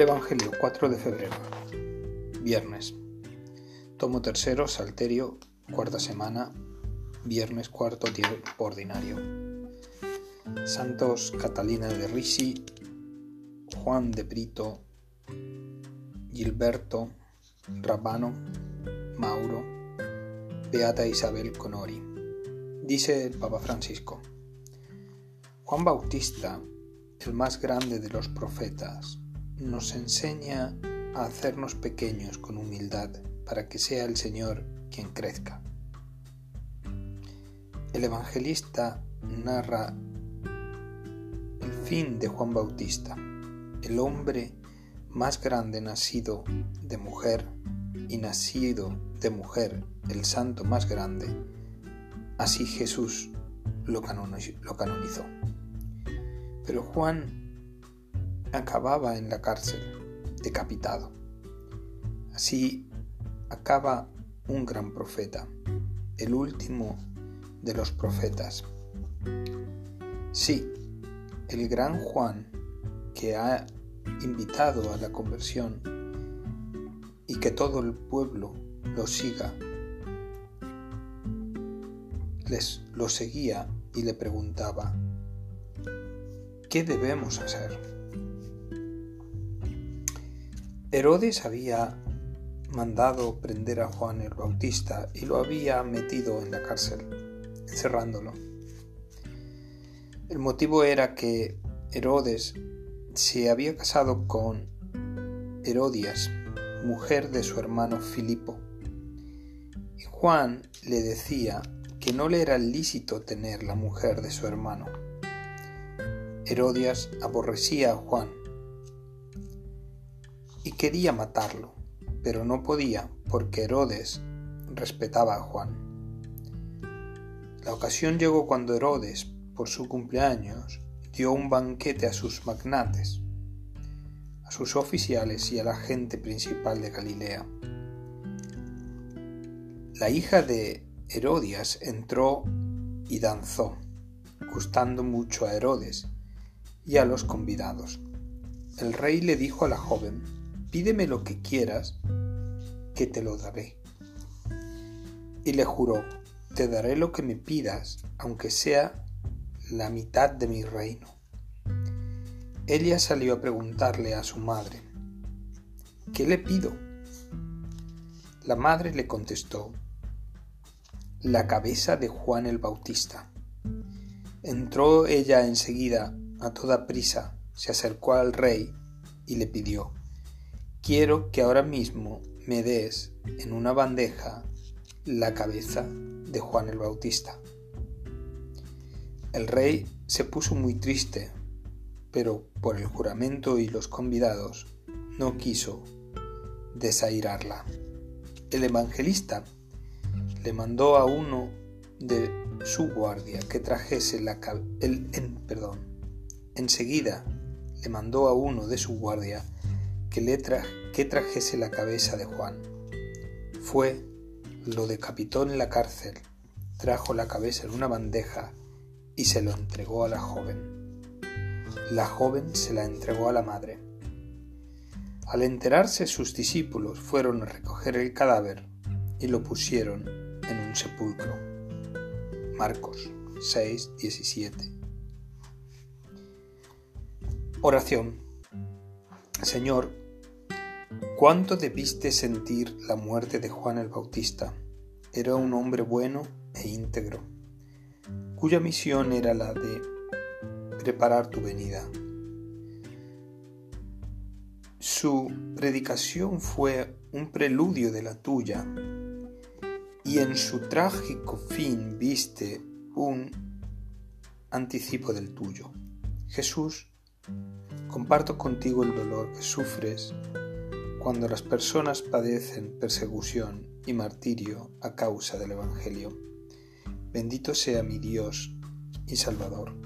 Evangelio 4 de febrero, viernes. Tomo tercero, Salterio, cuarta semana, viernes cuarto tiempo ordinario. Santos Catalina de Risi, Juan de Brito, Gilberto, Rabano, Mauro, Beata Isabel Conori. Dice el Papa Francisco. Juan Bautista, el más grande de los profetas, nos enseña a hacernos pequeños con humildad para que sea el Señor quien crezca. El evangelista narra el fin de Juan Bautista, el hombre más grande nacido de mujer y nacido de mujer el santo más grande, así Jesús lo canonizó. Pero Juan acababa en la cárcel, decapitado. Así acaba un gran profeta, el último de los profetas. Sí, el gran Juan que ha invitado a la conversión y que todo el pueblo lo siga, les lo seguía y le preguntaba, ¿qué debemos hacer? Herodes había mandado prender a Juan el Bautista y lo había metido en la cárcel, encerrándolo. El motivo era que Herodes se había casado con Herodias, mujer de su hermano Filipo, y Juan le decía que no le era lícito tener la mujer de su hermano. Herodias aborrecía a Juan y quería matarlo, pero no podía porque Herodes respetaba a Juan. La ocasión llegó cuando Herodes, por su cumpleaños, dio un banquete a sus magnates, a sus oficiales y a la gente principal de Galilea. La hija de Herodias entró y danzó, gustando mucho a Herodes y a los convidados. El rey le dijo a la joven, pídeme lo que quieras, que te lo daré. Y le juró, te daré lo que me pidas, aunque sea la mitad de mi reino. Ella salió a preguntarle a su madre, ¿qué le pido? La madre le contestó, la cabeza de Juan el Bautista. Entró ella enseguida, a toda prisa, se acercó al rey y le pidió, quiero que ahora mismo me des en una bandeja la cabeza de Juan el Bautista. El rey se puso muy triste, pero por el juramento y los convidados no quiso desairarla. El evangelista le mandó a uno de su guardia que trajese la el, en, perdón, enseguida le mandó a uno de su guardia que, que trajese la cabeza de Juan. Fue, lo decapitó en la cárcel, trajo la cabeza en una bandeja y se lo entregó a la joven. La joven se la entregó a la madre. Al enterarse sus discípulos fueron a recoger el cadáver y lo pusieron en un sepulcro. Marcos 6, 17. Oración. Señor, ¿Cuánto debiste sentir la muerte de Juan el Bautista? Era un hombre bueno e íntegro, cuya misión era la de preparar tu venida. Su predicación fue un preludio de la tuya y en su trágico fin viste un anticipo del tuyo. Jesús, comparto contigo el dolor que sufres cuando las personas padecen persecución y martirio a causa del Evangelio. Bendito sea mi Dios y Salvador